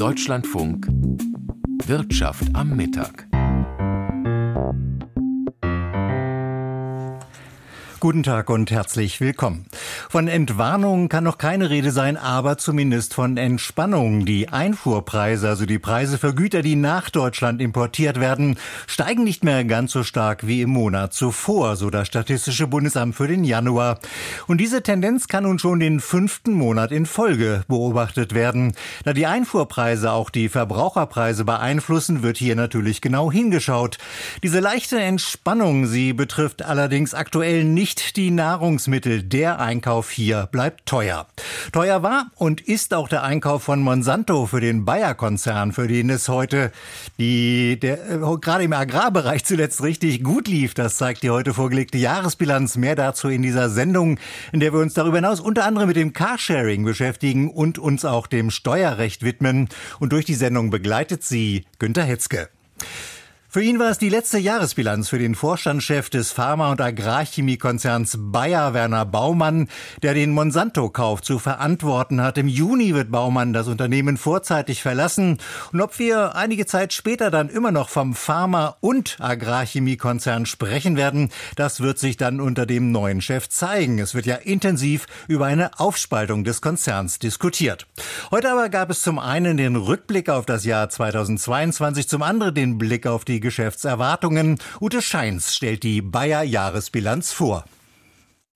Deutschlandfunk Wirtschaft am Mittag. Guten Tag und herzlich willkommen. Von Entwarnung kann noch keine Rede sein, aber zumindest von Entspannung. Die Einfuhrpreise, also die Preise für Güter, die nach Deutschland importiert werden, steigen nicht mehr ganz so stark wie im Monat zuvor, so das Statistische Bundesamt für den Januar. Und diese Tendenz kann nun schon den fünften Monat in Folge beobachtet werden. Da die Einfuhrpreise auch die Verbraucherpreise beeinflussen, wird hier natürlich genau hingeschaut. Diese leichte Entspannung, sie betrifft allerdings aktuell nicht die Nahrungsmittel. Der Einkauf hier bleibt teuer. Teuer war und ist auch der Einkauf von Monsanto für den Bayer-Konzern, für den es heute die, der, äh, gerade im Agrarbereich zuletzt richtig gut lief. Das zeigt die heute vorgelegte Jahresbilanz. Mehr dazu in dieser Sendung, in der wir uns darüber hinaus unter anderem mit dem Carsharing beschäftigen und uns auch dem Steuerrecht widmen. Und durch die Sendung begleitet sie Günter Hetzke. Für ihn war es die letzte Jahresbilanz für den Vorstandschef des Pharma- und Agrarchemiekonzerns Bayer, Werner Baumann, der den Monsanto-Kauf zu verantworten hat. Im Juni wird Baumann das Unternehmen vorzeitig verlassen. Und ob wir einige Zeit später dann immer noch vom Pharma- und Agrarchemiekonzern sprechen werden, das wird sich dann unter dem neuen Chef zeigen. Es wird ja intensiv über eine Aufspaltung des Konzerns diskutiert. Heute aber gab es zum einen den Rückblick auf das Jahr 2022, zum anderen den Blick auf die Geschäftserwartungen. Ute Scheins stellt die Bayer Jahresbilanz vor.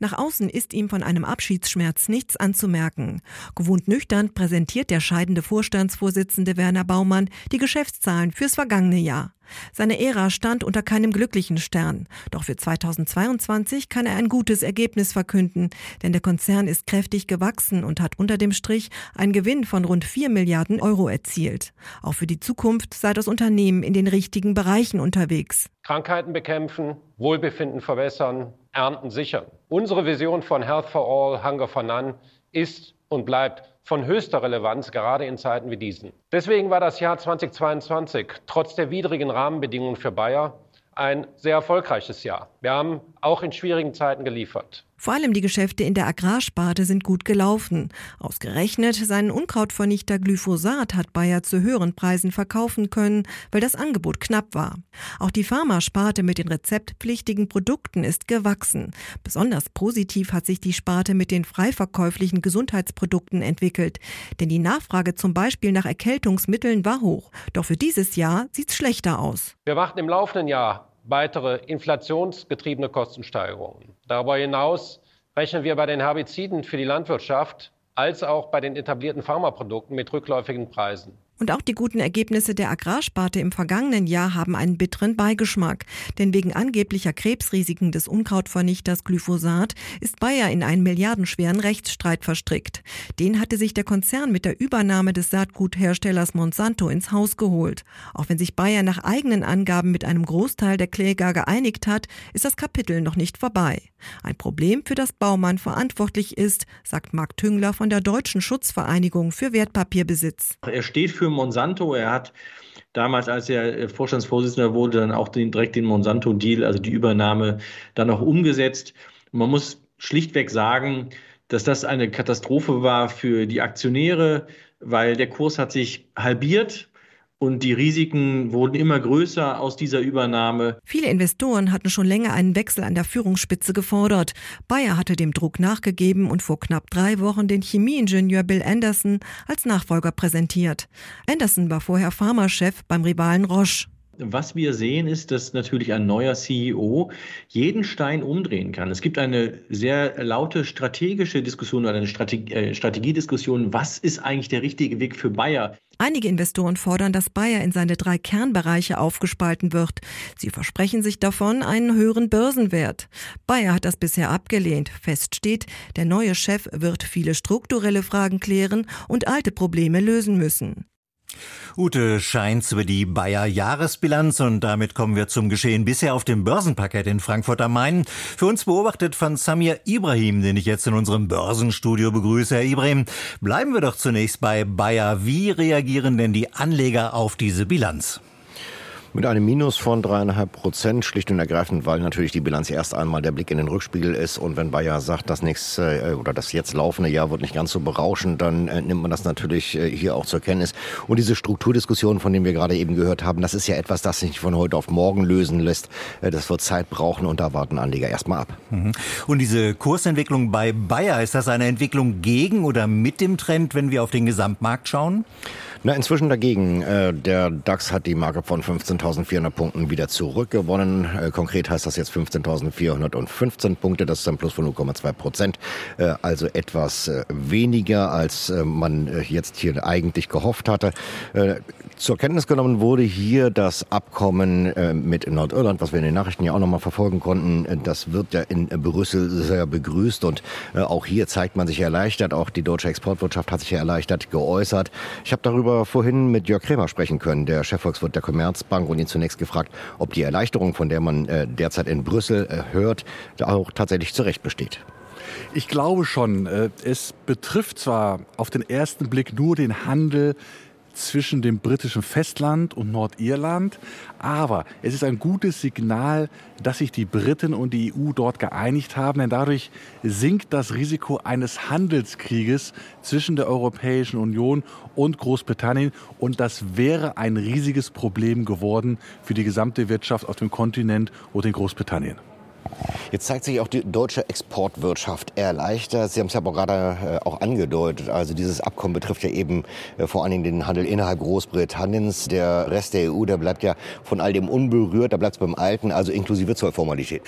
Nach außen ist ihm von einem Abschiedsschmerz nichts anzumerken. Gewohnt nüchtern präsentiert der scheidende Vorstandsvorsitzende Werner Baumann die Geschäftszahlen fürs vergangene Jahr. Seine Ära stand unter keinem glücklichen Stern. Doch für 2022 kann er ein gutes Ergebnis verkünden, denn der Konzern ist kräftig gewachsen und hat unter dem Strich einen Gewinn von rund 4 Milliarden Euro erzielt. Auch für die Zukunft sei das Unternehmen in den richtigen Bereichen unterwegs. Krankheiten bekämpfen, Wohlbefinden verbessern, Ernten sichern. Unsere Vision von Health for All, Hunger for None ist und bleibt von höchster Relevanz, gerade in Zeiten wie diesen. Deswegen war das Jahr 2022 trotz der widrigen Rahmenbedingungen für Bayer ein sehr erfolgreiches Jahr. Wir haben auch in schwierigen Zeiten geliefert. Vor allem die Geschäfte in der Agrarsparte sind gut gelaufen. Ausgerechnet seinen Unkrautvernichter Glyphosat hat Bayer zu höheren Preisen verkaufen können, weil das Angebot knapp war. Auch die Pharmasparte mit den rezeptpflichtigen Produkten ist gewachsen. Besonders positiv hat sich die Sparte mit den freiverkäuflichen Gesundheitsprodukten entwickelt. Denn die Nachfrage zum Beispiel nach Erkältungsmitteln war hoch. Doch für dieses Jahr sieht's schlechter aus. Wir warten im laufenden Jahr weitere inflationsgetriebene Kostensteigerungen. Darüber hinaus rechnen wir bei den Herbiziden für die Landwirtschaft als auch bei den etablierten Pharmaprodukten mit rückläufigen Preisen. Und auch die guten Ergebnisse der Agrarsparte im vergangenen Jahr haben einen bitteren Beigeschmack. Denn wegen angeblicher Krebsrisiken des Unkrautvernichters Glyphosat ist Bayer in einen milliardenschweren Rechtsstreit verstrickt. Den hatte sich der Konzern mit der Übernahme des Saatgutherstellers Monsanto ins Haus geholt. Auch wenn sich Bayer nach eigenen Angaben mit einem Großteil der Kläger geeinigt hat, ist das Kapitel noch nicht vorbei. Ein Problem, für das Baumann verantwortlich ist, sagt Marc Tüngler von der Deutschen Schutzvereinigung für Wertpapierbesitz. Er steht für Monsanto. Er hat damals, als er äh, Vorstandsvorsitzender wurde, dann auch den, direkt den Monsanto-Deal, also die Übernahme, dann auch umgesetzt. man muss schlichtweg sagen, dass das eine Katastrophe war für die Aktionäre, weil der Kurs hat sich halbiert und die Risiken wurden immer größer aus dieser Übernahme. Viele Investoren hatten schon länger einen Wechsel an der Führungsspitze gefordert. Bayer hatte dem Druck nachgegeben und vor knapp drei Wochen den Chemieingenieur Bill Anderson als Nachfolger präsentiert. Anderson war vorher Pharmachef beim Rivalen Roche. Was wir sehen, ist, dass natürlich ein neuer CEO jeden Stein umdrehen kann. Es gibt eine sehr laute strategische Diskussion oder eine äh, Strategiediskussion. Was ist eigentlich der richtige Weg für Bayer? Einige Investoren fordern, dass Bayer in seine drei Kernbereiche aufgespalten wird. Sie versprechen sich davon einen höheren Börsenwert. Bayer hat das bisher abgelehnt. Fest steht, der neue Chef wird viele strukturelle Fragen klären und alte Probleme lösen müssen. Ute Scheins über die Bayer Jahresbilanz und damit kommen wir zum Geschehen bisher auf dem Börsenparkett in Frankfurt am Main. Für uns beobachtet von Samir Ibrahim, den ich jetzt in unserem Börsenstudio begrüße. Herr Ibrahim, bleiben wir doch zunächst bei Bayer. Wie reagieren denn die Anleger auf diese Bilanz? Mit einem Minus von dreieinhalb Prozent, schlicht und ergreifend, weil natürlich die Bilanz erst einmal der Blick in den Rückspiegel ist. Und wenn Bayer sagt, das nächste äh, oder das jetzt laufende Jahr wird nicht ganz so berauschend, dann äh, nimmt man das natürlich äh, hier auch zur Kenntnis. Und diese Strukturdiskussion, von denen wir gerade eben gehört haben, das ist ja etwas, das sich von heute auf morgen lösen lässt. Das wird Zeit brauchen und da warten Anleger erstmal ab. Mhm. Und diese Kursentwicklung bei Bayer, ist das eine Entwicklung gegen oder mit dem Trend, wenn wir auf den Gesamtmarkt schauen? Na, inzwischen dagegen. Der DAX hat die Marke von 15.400 Punkten wieder zurückgewonnen. Äh, konkret heißt das jetzt 15.415 Punkte. Das ist ein Plus von 0,2 Prozent. Äh, also etwas weniger, als man jetzt hier eigentlich gehofft hatte. Zur Kenntnis genommen wurde hier das Abkommen mit Nordirland, was wir in den Nachrichten ja auch nochmal verfolgen konnten. Das wird ja in Brüssel sehr begrüßt und auch hier zeigt man sich erleichtert. Auch die deutsche Exportwirtschaft hat sich erleichtert geäußert. Ich habe darüber vorhin mit Jörg Kremer sprechen können, der Chefvolkswirt der Commerzbank, und ihn zunächst gefragt, ob die Erleichterung, von der man äh, derzeit in Brüssel äh, hört, auch tatsächlich zurecht besteht. Ich glaube schon. Äh, es betrifft zwar auf den ersten Blick nur den Handel zwischen dem britischen Festland und Nordirland. Aber es ist ein gutes Signal, dass sich die Briten und die EU dort geeinigt haben, denn dadurch sinkt das Risiko eines Handelskrieges zwischen der Europäischen Union und Großbritannien. Und das wäre ein riesiges Problem geworden für die gesamte Wirtschaft auf dem Kontinent und in Großbritannien. Jetzt zeigt sich auch die deutsche Exportwirtschaft erleichtert. Sie haben es ja gerade äh, auch angedeutet. Also dieses Abkommen betrifft ja eben äh, vor allen Dingen den Handel innerhalb Großbritanniens. Der Rest der EU, der bleibt ja von all dem unberührt. Da bleibt es beim Alten, also inklusive Zollformalität.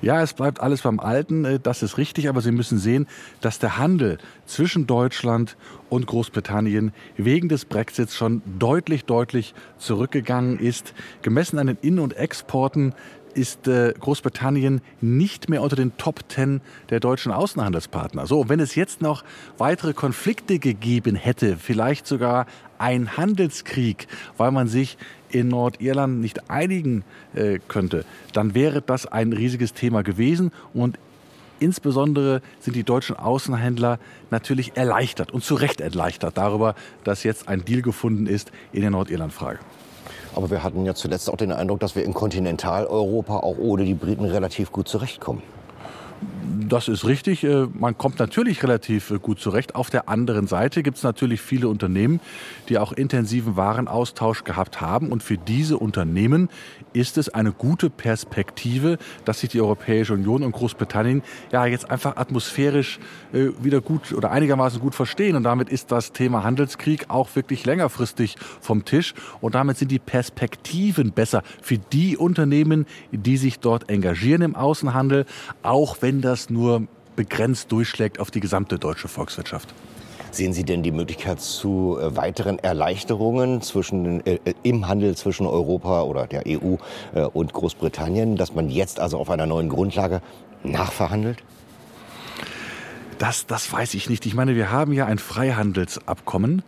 Ja, es bleibt alles beim Alten. Äh, das ist richtig. Aber Sie müssen sehen, dass der Handel zwischen Deutschland und Großbritannien wegen des Brexits schon deutlich, deutlich zurückgegangen ist. Gemessen an den In- und Exporten ist äh, Großbritannien nicht mehr unter den Top Ten der deutschen Außenhandelspartner. So, wenn es jetzt noch weitere Konflikte gegeben hätte, vielleicht sogar ein Handelskrieg, weil man sich in Nordirland nicht einigen äh, könnte, dann wäre das ein riesiges Thema gewesen und Insbesondere sind die deutschen Außenhändler natürlich erleichtert und zu Recht erleichtert darüber, dass jetzt ein Deal gefunden ist in der Nordirlandfrage. Aber wir hatten ja zuletzt auch den Eindruck, dass wir in Kontinentaleuropa auch ohne die Briten relativ gut zurechtkommen. Das ist richtig. Äh, man kommt natürlich relativ äh, gut zurecht. Auf der anderen Seite gibt es natürlich viele Unternehmen, die auch intensiven Warenaustausch gehabt haben. Und für diese Unternehmen ist es eine gute Perspektive, dass sich die Europäische Union und Großbritannien ja jetzt einfach atmosphärisch äh, wieder gut oder einigermaßen gut verstehen. Und damit ist das Thema Handelskrieg auch wirklich längerfristig vom Tisch. Und damit sind die Perspektiven besser für die Unternehmen, die sich dort engagieren im Außenhandel, auch wenn das nur begrenzt durchschlägt auf die gesamte deutsche Volkswirtschaft. Sehen Sie denn die Möglichkeit zu äh, weiteren Erleichterungen zwischen, äh, im Handel zwischen Europa oder der EU äh, und Großbritannien, dass man jetzt also auf einer neuen Grundlage nachverhandelt? Das, das weiß ich nicht. Ich meine, wir haben ja ein Freihandelsabkommen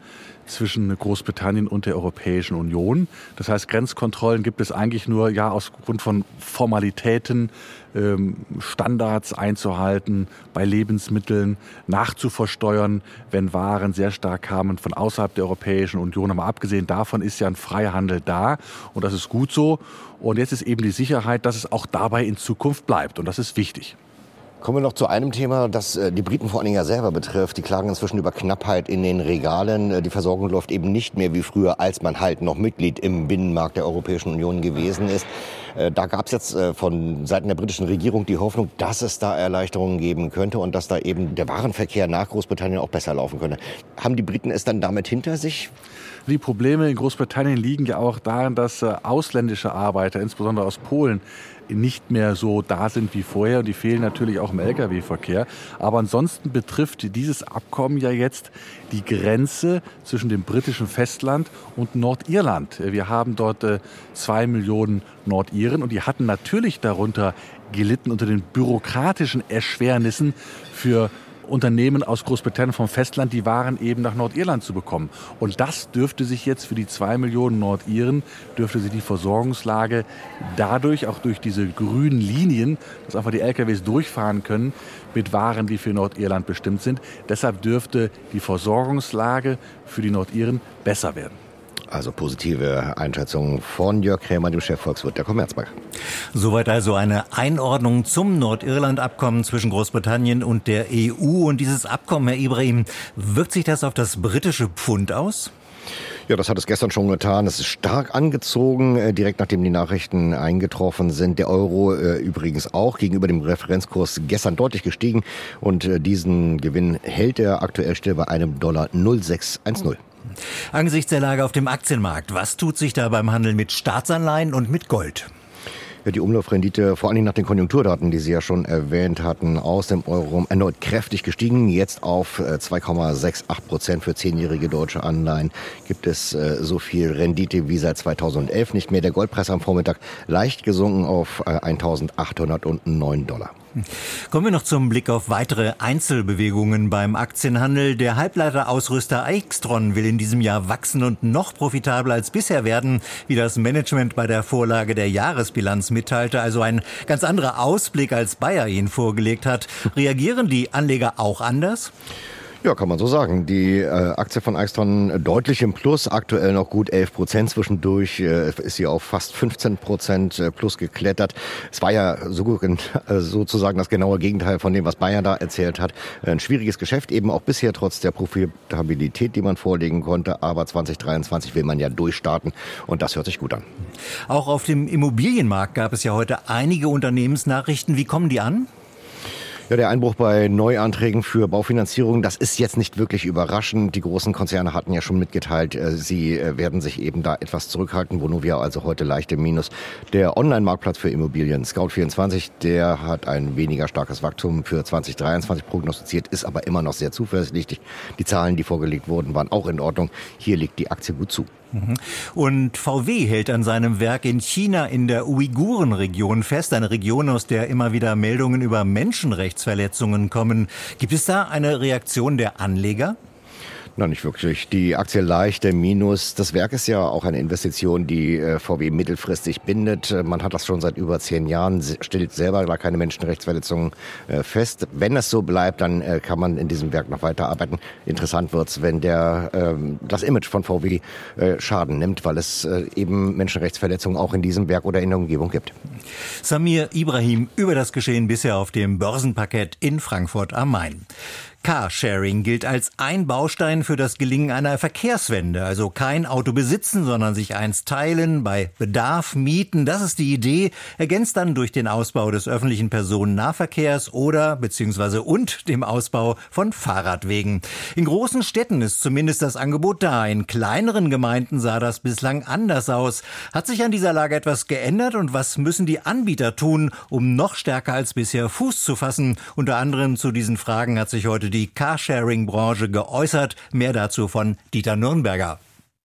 zwischen Großbritannien und der Europäischen Union. Das heißt, Grenzkontrollen gibt es eigentlich nur ja aus Grund von Formalitäten, ähm, Standards einzuhalten, bei Lebensmitteln nachzuversteuern, wenn Waren sehr stark kamen von außerhalb der Europäischen Union. Aber abgesehen davon ist ja ein freier Handel da und das ist gut so. Und jetzt ist eben die Sicherheit, dass es auch dabei in Zukunft bleibt und das ist wichtig. Kommen wir noch zu einem Thema, das äh, die Briten vor allen Dingen ja selber betrifft. Die klagen inzwischen über Knappheit in den Regalen. Äh, die Versorgung läuft eben nicht mehr wie früher, als man halt noch Mitglied im Binnenmarkt der Europäischen Union gewesen ist. Äh, da gab es jetzt von Seiten der britischen Regierung die Hoffnung, dass es da Erleichterungen geben könnte und dass da eben der Warenverkehr nach Großbritannien auch besser laufen könnte. Haben die Briten es dann damit hinter sich? Die Probleme in Großbritannien liegen ja auch darin, dass ausländische Arbeiter, insbesondere aus Polen, nicht mehr so da sind wie vorher. Und die fehlen natürlich auch im Lkw-Verkehr. Aber ansonsten betrifft dieses Abkommen ja jetzt die Grenze zwischen dem britischen Festland und Nordirland. Wir haben dort äh, zwei Millionen Nordiren und die hatten natürlich darunter gelitten unter den bürokratischen Erschwernissen für Unternehmen aus Großbritannien vom Festland die Waren eben nach Nordirland zu bekommen. Und das dürfte sich jetzt für die zwei Millionen Nordiren, dürfte sich die Versorgungslage dadurch, auch durch diese grünen Linien, dass einfach die LKWs durchfahren können mit Waren, die für Nordirland bestimmt sind. Deshalb dürfte die Versorgungslage für die Nordiren besser werden. Also positive Einschätzung von Jörg Krämer, dem Chefvolkswirt der Commerzbank. Soweit also eine Einordnung zum Nordirland-Abkommen zwischen Großbritannien und der EU. Und dieses Abkommen, Herr Ibrahim, wirkt sich das auf das britische Pfund aus? Ja, das hat es gestern schon getan. Es ist stark angezogen, äh, direkt nachdem die Nachrichten eingetroffen sind. Der Euro äh, übrigens auch gegenüber dem Referenzkurs gestern deutlich gestiegen und äh, diesen Gewinn hält er aktuell still bei einem Dollar 0610. Angesichts der Lage auf dem Aktienmarkt, was tut sich da beim Handel mit Staatsanleihen und mit Gold? Die Umlaufrendite, vor allen Dingen nach den Konjunkturdaten, die Sie ja schon erwähnt hatten, aus dem Euro erneut kräftig gestiegen. Jetzt auf 2,68 äh, Prozent für zehnjährige deutsche Anleihen gibt es äh, so viel Rendite wie seit 2011 nicht mehr. Der Goldpreis am Vormittag leicht gesunken auf 1.809 äh, Dollar. Kommen wir noch zum Blick auf weitere Einzelbewegungen beim Aktienhandel. Der Halbleiterausrüster Aixtron will in diesem Jahr wachsen und noch profitabler als bisher werden, wie das Management bei der Vorlage der Jahresbilanz mitteilte. Also ein ganz anderer Ausblick, als Bayer ihn vorgelegt hat. Reagieren die Anleger auch anders? Ja, kann man so sagen. Die äh, Aktie von Eichstron deutlich im Plus, aktuell noch gut 11 Prozent. Zwischendurch äh, ist sie auf fast 15 Prozent äh, plus geklettert. Es war ja so, äh, sozusagen das genaue Gegenteil von dem, was Bayern da erzählt hat. Ein schwieriges Geschäft, eben auch bisher trotz der Profitabilität, die man vorlegen konnte. Aber 2023 will man ja durchstarten und das hört sich gut an. Auch auf dem Immobilienmarkt gab es ja heute einige Unternehmensnachrichten. Wie kommen die an? Ja, der Einbruch bei Neuanträgen für Baufinanzierung, das ist jetzt nicht wirklich überraschend. Die großen Konzerne hatten ja schon mitgeteilt, äh, sie äh, werden sich eben da etwas zurückhalten. Vonovia also heute leicht im Minus. Der Online-Marktplatz für Immobilien, Scout24, der hat ein weniger starkes Wachstum für 2023 prognostiziert, ist aber immer noch sehr zuversichtlich. Die Zahlen, die vorgelegt wurden, waren auch in Ordnung. Hier liegt die Aktie gut zu. Mhm. Und VW hält an seinem Werk in China in der Uigurenregion fest, eine Region, aus der immer wieder Meldungen über Menschenrechtsverletzungen kommen. Gibt es da eine Reaktion der Anleger? Na, nicht wirklich. Die Aktie leicht im Minus. Das Werk ist ja auch eine Investition, die äh, VW mittelfristig bindet. Äh, man hat das schon seit über zehn Jahren, stellt selber da keine Menschenrechtsverletzungen äh, fest. Wenn es so bleibt, dann kann man in diesem Werk noch weiter arbeiten. Interessant wird's, wenn der, ähm, das Image von VW Schaden nimmt, weil es eben Menschenrechtsverletzungen auch in diesem Werk oder in der Umgebung gibt. Samir Ibrahim über das Geschehen bisher auf dem Börsenparkett in Frankfurt am Main. Carsharing gilt als ein Baustein für das Gelingen einer Verkehrswende. Also kein Auto besitzen, sondern sich eins teilen, bei Bedarf mieten. Das ist die Idee, ergänzt dann durch den Ausbau des öffentlichen Personennahverkehrs oder beziehungsweise und dem Ausbau von Fahrradwegen. In großen Städten ist zumindest das Angebot da. In kleineren Gemeinden sah das bislang anders aus. Hat sich an dieser Lage etwas geändert und was müssen die Anbieter tun, um noch stärker als bisher Fuß zu fassen? Unter anderem zu diesen Fragen hat sich heute die Carsharing-Branche geäußert. Mehr dazu von Dieter Nürnberger.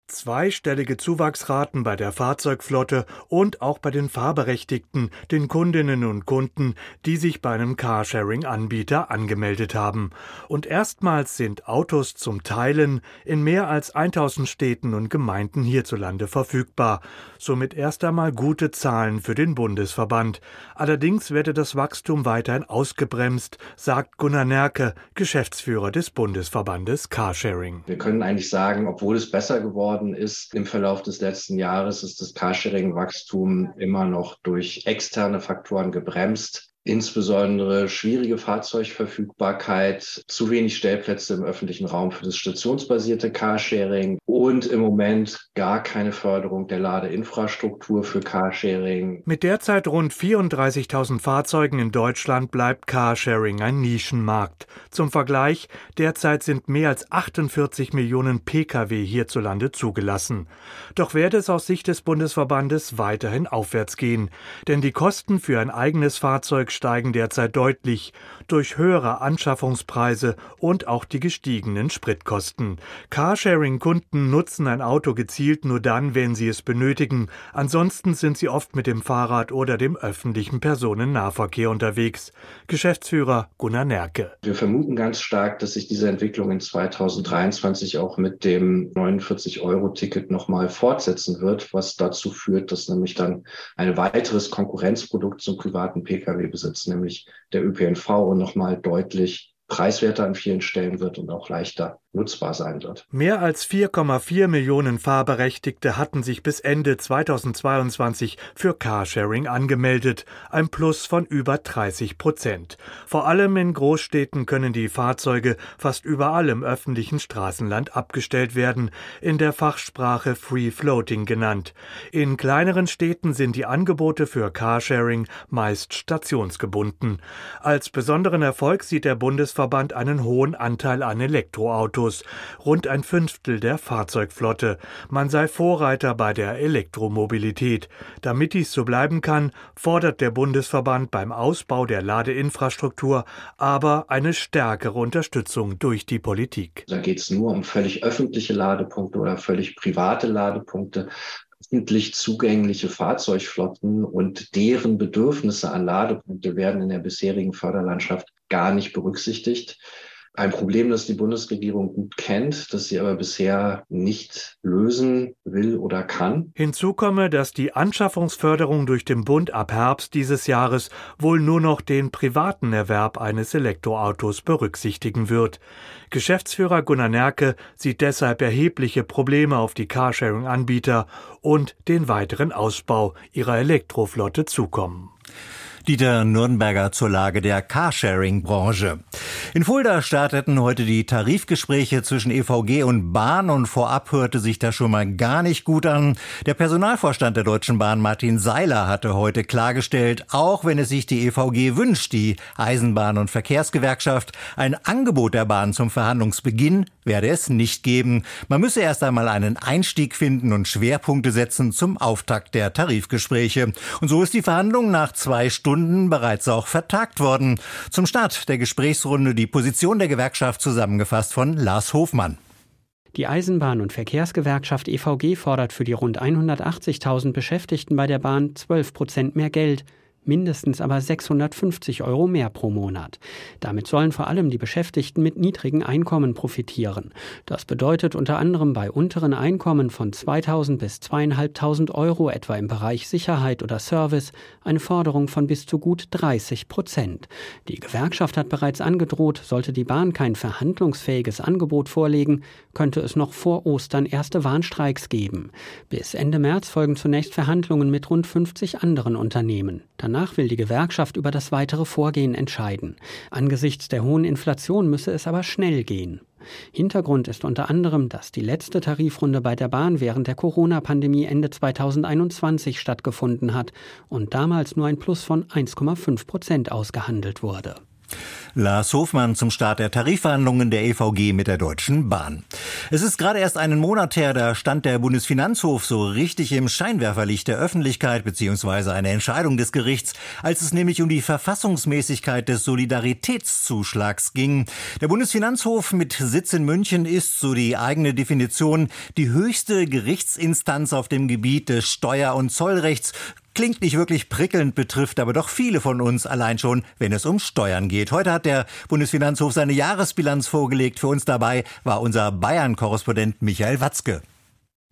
Zweistellige Zuwachsraten bei der Fahrzeugflotte und auch bei den Fahrberechtigten, den Kundinnen und Kunden, die sich bei einem Carsharing-Anbieter angemeldet haben. Und erstmals sind Autos zum Teilen in mehr als 1000 Städten und Gemeinden hierzulande verfügbar. Somit erst einmal gute Zahlen für den Bundesverband. Allerdings werde das Wachstum weiterhin ausgebremst, sagt Gunnar Nerke, Geschäftsführer des Bundesverbandes Carsharing. Wir können eigentlich sagen, obwohl es besser geworden worden ist im Verlauf des letzten Jahres, ist das Carsharing-Wachstum immer noch durch externe Faktoren gebremst insbesondere schwierige Fahrzeugverfügbarkeit, zu wenig Stellplätze im öffentlichen Raum für das stationsbasierte Carsharing und im Moment gar keine Förderung der Ladeinfrastruktur für Carsharing. Mit derzeit rund 34.000 Fahrzeugen in Deutschland bleibt Carsharing ein Nischenmarkt. Zum Vergleich, derzeit sind mehr als 48 Millionen Pkw hierzulande zugelassen. Doch werde es aus Sicht des Bundesverbandes weiterhin aufwärts gehen, denn die Kosten für ein eigenes Fahrzeug steigen derzeit deutlich durch höhere Anschaffungspreise und auch die gestiegenen Spritkosten. Carsharing-Kunden nutzen ein Auto gezielt nur dann, wenn sie es benötigen. Ansonsten sind sie oft mit dem Fahrrad oder dem öffentlichen Personennahverkehr unterwegs. Geschäftsführer Gunnar Nerke. Wir vermuten ganz stark, dass sich diese Entwicklung in 2023 auch mit dem 49-Euro-Ticket nochmal fortsetzen wird, was dazu führt, dass nämlich dann ein weiteres Konkurrenzprodukt zum privaten Pkw-Besitz, nämlich der ÖPNV, nochmal deutlich preiswerter an vielen Stellen wird und auch leichter nutzbar sein wird. Mehr als 4,4 Millionen Fahrberechtigte hatten sich bis Ende 2022 für Carsharing angemeldet, ein Plus von über 30 Prozent. Vor allem in Großstädten können die Fahrzeuge fast überall im öffentlichen Straßenland abgestellt werden, in der Fachsprache Free Floating genannt. In kleineren Städten sind die Angebote für Carsharing meist stationsgebunden. Als besonderen Erfolg sieht der Bundesverband einen hohen Anteil an Elektroautos, rund ein Fünftel der Fahrzeugflotte. Man sei Vorreiter bei der Elektromobilität. Damit dies so bleiben kann, fordert der Bundesverband beim Ausbau der Ladeinfrastruktur aber eine stärkere Unterstützung durch die Politik. Da geht es nur um völlig öffentliche Ladepunkte oder völlig private Ladepunkte öffentlich zugängliche Fahrzeugflotten und deren Bedürfnisse an Ladepunkte werden in der bisherigen Förderlandschaft gar nicht berücksichtigt. Ein Problem, das die Bundesregierung gut kennt, das sie aber bisher nicht lösen will oder kann. Hinzu komme, dass die Anschaffungsförderung durch den Bund ab Herbst dieses Jahres wohl nur noch den privaten Erwerb eines Elektroautos berücksichtigen wird. Geschäftsführer Gunnar Nerke sieht deshalb erhebliche Probleme auf die Carsharing-Anbieter und den weiteren Ausbau ihrer Elektroflotte zukommen. Dieter Nürnberger zur Lage der Carsharing-Branche. In Fulda starteten heute die Tarifgespräche zwischen EVG und Bahn und vorab hörte sich das schon mal gar nicht gut an. Der Personalvorstand der Deutschen Bahn Martin Seiler hatte heute klargestellt, auch wenn es sich die EVG wünscht, die Eisenbahn- und Verkehrsgewerkschaft, ein Angebot der Bahn zum Verhandlungsbeginn werde es nicht geben. Man müsse erst einmal einen Einstieg finden und Schwerpunkte setzen zum Auftakt der Tarifgespräche. Und so ist die Verhandlung nach zwei Stunden Stunden bereits auch vertagt worden. Zum Start der Gesprächsrunde die Position der Gewerkschaft zusammengefasst von Lars Hofmann. Die Eisenbahn- und Verkehrsgewerkschaft EVG fordert für die rund 180.000 Beschäftigten bei der Bahn 12 Prozent mehr Geld mindestens aber 650 Euro mehr pro Monat. Damit sollen vor allem die Beschäftigten mit niedrigen Einkommen profitieren. Das bedeutet unter anderem bei unteren Einkommen von 2000 bis 2500 Euro etwa im Bereich Sicherheit oder Service eine Forderung von bis zu gut 30 Prozent. Die Gewerkschaft hat bereits angedroht, sollte die Bahn kein verhandlungsfähiges Angebot vorlegen, könnte es noch vor Ostern erste Warnstreiks geben. Bis Ende März folgen zunächst Verhandlungen mit rund 50 anderen Unternehmen. Dann Danach will die Gewerkschaft über das weitere Vorgehen entscheiden. Angesichts der hohen Inflation müsse es aber schnell gehen. Hintergrund ist unter anderem, dass die letzte Tarifrunde bei der Bahn während der Corona-Pandemie Ende 2021 stattgefunden hat und damals nur ein Plus von 1,5 Prozent ausgehandelt wurde. Lars Hofmann zum Start der Tarifverhandlungen der EVG mit der Deutschen Bahn. Es ist gerade erst einen Monat her, da stand der Bundesfinanzhof so richtig im Scheinwerferlicht der Öffentlichkeit beziehungsweise eine Entscheidung des Gerichts, als es nämlich um die Verfassungsmäßigkeit des Solidaritätszuschlags ging. Der Bundesfinanzhof mit Sitz in München ist, so die eigene Definition, die höchste Gerichtsinstanz auf dem Gebiet des Steuer- und Zollrechts, Klingt nicht wirklich prickelnd, betrifft aber doch viele von uns allein schon, wenn es um Steuern geht. Heute hat der Bundesfinanzhof seine Jahresbilanz vorgelegt. Für uns dabei war unser Bayern-Korrespondent Michael Watzke.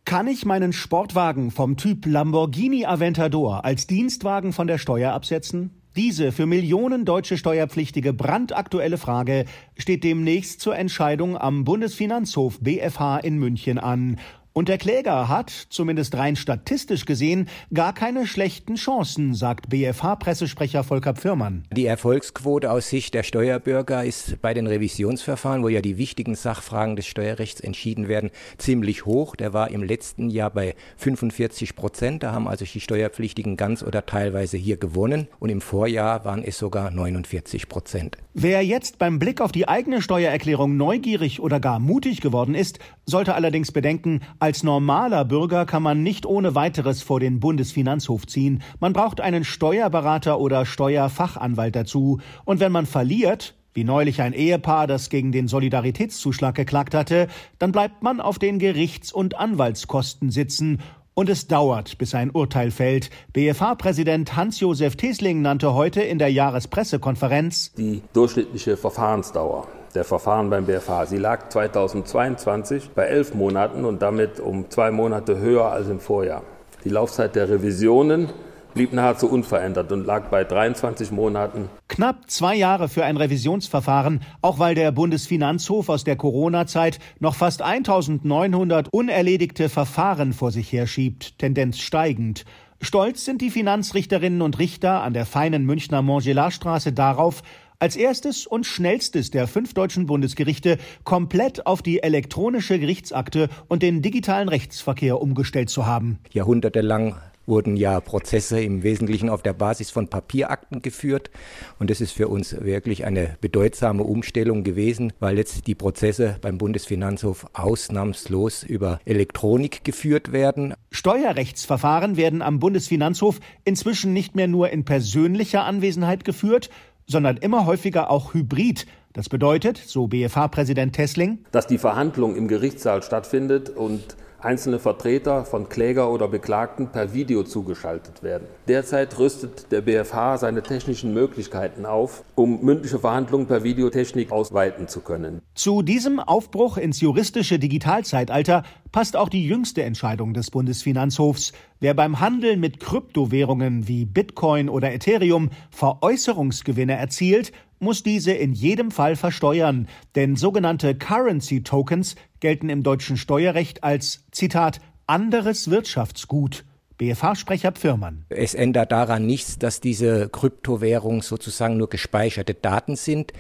Kann ich meinen Sportwagen vom Typ Lamborghini Aventador als Dienstwagen von der Steuer absetzen? Diese für Millionen deutsche Steuerpflichtige brandaktuelle Frage steht demnächst zur Entscheidung am Bundesfinanzhof BFH in München an. Und der Kläger hat, zumindest rein statistisch gesehen, gar keine schlechten Chancen, sagt BFH-Pressesprecher Volker Pfirmann. Die Erfolgsquote aus Sicht der Steuerbürger ist bei den Revisionsverfahren, wo ja die wichtigen Sachfragen des Steuerrechts entschieden werden, ziemlich hoch. Der war im letzten Jahr bei 45 Prozent. Da haben also die Steuerpflichtigen ganz oder teilweise hier gewonnen. Und im Vorjahr waren es sogar 49 Prozent. Wer jetzt beim Blick auf die eigene Steuererklärung neugierig oder gar mutig geworden ist, sollte allerdings bedenken, als normaler Bürger kann man nicht ohne weiteres vor den Bundesfinanzhof ziehen. Man braucht einen Steuerberater oder Steuerfachanwalt dazu. Und wenn man verliert, wie neulich ein Ehepaar, das gegen den Solidaritätszuschlag geklagt hatte, dann bleibt man auf den Gerichts- und Anwaltskosten sitzen und es dauert, bis ein Urteil fällt. BFH-Präsident Hans-Josef Tesling nannte heute in der Jahrespressekonferenz die durchschnittliche Verfahrensdauer der Verfahren beim BFH. Sie lag 2022 bei elf Monaten und damit um zwei Monate höher als im Vorjahr. Die Laufzeit der Revisionen blieb nahezu unverändert und lag bei 23 Monaten. Knapp zwei Jahre für ein Revisionsverfahren, auch weil der Bundesfinanzhof aus der Corona-Zeit noch fast 1900 unerledigte Verfahren vor sich herschiebt, Tendenz steigend. Stolz sind die Finanzrichterinnen und Richter an der feinen Münchner Montgelatstraße darauf, als erstes und schnellstes der fünf deutschen Bundesgerichte komplett auf die elektronische Gerichtsakte und den digitalen Rechtsverkehr umgestellt zu haben. Jahrhundertelang wurden ja Prozesse im Wesentlichen auf der Basis von Papierakten geführt. Und das ist für uns wirklich eine bedeutsame Umstellung gewesen, weil jetzt die Prozesse beim Bundesfinanzhof ausnahmslos über Elektronik geführt werden. Steuerrechtsverfahren werden am Bundesfinanzhof inzwischen nicht mehr nur in persönlicher Anwesenheit geführt, sondern immer häufiger auch hybrid. Das bedeutet, so BFH-Präsident Tessling, dass die Verhandlung im Gerichtssaal stattfindet und einzelne Vertreter von Kläger oder Beklagten per Video zugeschaltet werden. Derzeit rüstet der BFH seine technischen Möglichkeiten auf, um mündliche Verhandlungen per Videotechnik ausweiten zu können. Zu diesem Aufbruch ins juristische Digitalzeitalter passt auch die jüngste Entscheidung des Bundesfinanzhofs. Wer beim Handeln mit Kryptowährungen wie Bitcoin oder Ethereum Veräußerungsgewinne erzielt, muss diese in jedem Fall versteuern, denn sogenannte Currency Tokens gelten im deutschen Steuerrecht als Zitat anderes Wirtschaftsgut. BFH-Sprecher Pfirmann. Es ändert daran nichts, dass diese Kryptowährungen sozusagen nur gespeicherte Daten sind.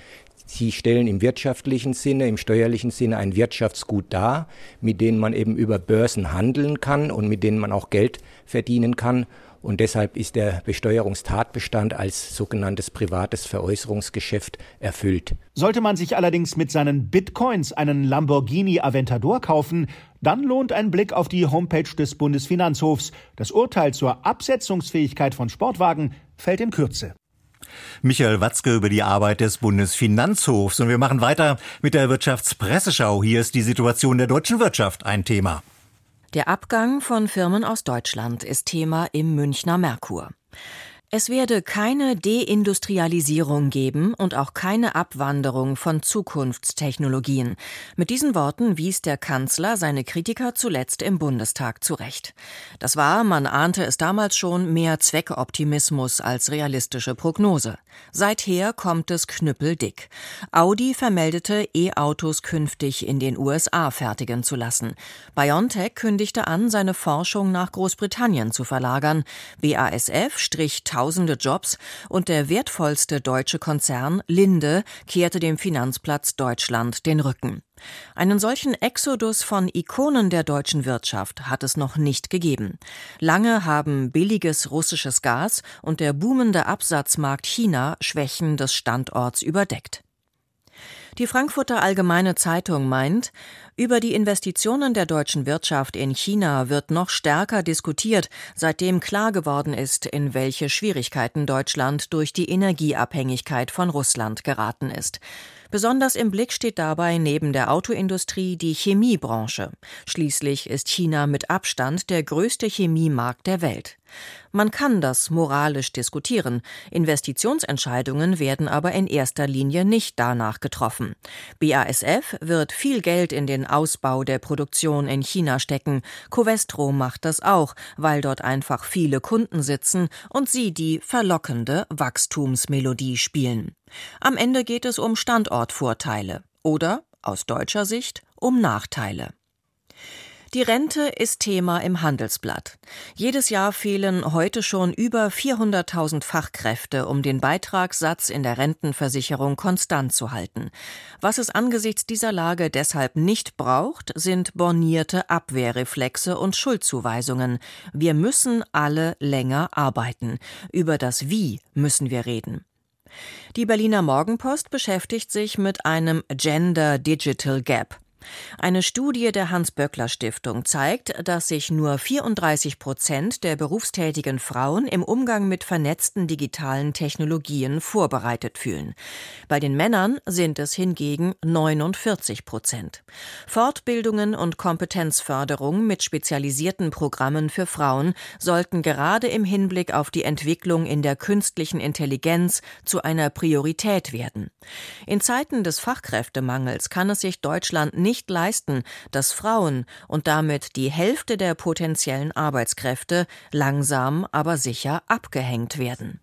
Sie stellen im wirtschaftlichen Sinne, im steuerlichen Sinne ein Wirtschaftsgut dar, mit denen man eben über Börsen handeln kann und mit denen man auch Geld verdienen kann. Und deshalb ist der Besteuerungstatbestand als sogenanntes privates Veräußerungsgeschäft erfüllt. Sollte man sich allerdings mit seinen Bitcoins einen Lamborghini Aventador kaufen, dann lohnt ein Blick auf die Homepage des Bundesfinanzhofs. Das Urteil zur Absetzungsfähigkeit von Sportwagen fällt in Kürze. Michael Watzke über die Arbeit des Bundesfinanzhofs. Und wir machen weiter mit der Wirtschaftspresseschau. Hier ist die Situation der deutschen Wirtschaft ein Thema. Der Abgang von Firmen aus Deutschland ist Thema im Münchner Merkur. Es werde keine Deindustrialisierung geben und auch keine Abwanderung von Zukunftstechnologien. Mit diesen Worten wies der Kanzler seine Kritiker zuletzt im Bundestag zurecht. Das war, man ahnte es damals schon, mehr Zweckoptimismus als realistische Prognose. Seither kommt es knüppeldick. Audi vermeldete, E-Autos künftig in den USA fertigen zu lassen. BioNTech kündigte an, seine Forschung nach Großbritannien zu verlagern. BASF strich tausende Jobs und der wertvollste deutsche Konzern Linde kehrte dem Finanzplatz Deutschland den Rücken. Einen solchen Exodus von Ikonen der deutschen Wirtschaft hat es noch nicht gegeben. Lange haben billiges russisches Gas und der boomende Absatzmarkt China Schwächen des Standorts überdeckt. Die Frankfurter Allgemeine Zeitung meint, über die Investitionen der deutschen Wirtschaft in China wird noch stärker diskutiert, seitdem klar geworden ist, in welche Schwierigkeiten Deutschland durch die Energieabhängigkeit von Russland geraten ist. Besonders im Blick steht dabei neben der Autoindustrie die Chemiebranche. Schließlich ist China mit Abstand der größte Chemiemarkt der Welt. Man kann das moralisch diskutieren, Investitionsentscheidungen werden aber in erster Linie nicht danach getroffen. BASF wird viel Geld in den Ausbau der Produktion in China stecken, Covestro macht das auch, weil dort einfach viele Kunden sitzen und sie die verlockende Wachstumsmelodie spielen. Am Ende geht es um Standortvorteile oder, aus deutscher Sicht, um Nachteile. Die Rente ist Thema im Handelsblatt. Jedes Jahr fehlen heute schon über 400.000 Fachkräfte, um den Beitragssatz in der Rentenversicherung konstant zu halten. Was es angesichts dieser Lage deshalb nicht braucht, sind bornierte Abwehrreflexe und Schuldzuweisungen. Wir müssen alle länger arbeiten. Über das Wie müssen wir reden. Die Berliner Morgenpost beschäftigt sich mit einem Gender Digital Gap. Eine Studie der Hans-Böckler-Stiftung zeigt, dass sich nur 34 Prozent der berufstätigen Frauen im Umgang mit vernetzten digitalen Technologien vorbereitet fühlen. Bei den Männern sind es hingegen 49 Prozent. Fortbildungen und Kompetenzförderung mit spezialisierten Programmen für Frauen sollten gerade im Hinblick auf die Entwicklung in der künstlichen Intelligenz zu einer Priorität werden. In Zeiten des Fachkräftemangels kann es sich Deutschland nicht nicht leisten, dass Frauen und damit die Hälfte der potenziellen Arbeitskräfte langsam aber sicher abgehängt werden.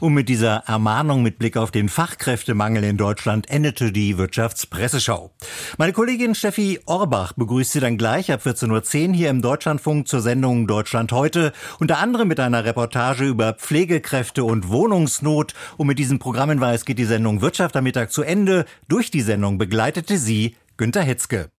Und mit dieser Ermahnung mit Blick auf den Fachkräftemangel in Deutschland endete die Wirtschaftspresseschau. Meine Kollegin Steffi Orbach begrüßt Sie dann gleich ab 14.10 Uhr hier im Deutschlandfunk zur Sendung Deutschland heute, unter anderem mit einer Reportage über Pflegekräfte und Wohnungsnot. Und mit diesem Programmhinweis geht die Sendung Wirtschaft am Mittag zu Ende. Durch die Sendung begleitete sie Günter Hitzke.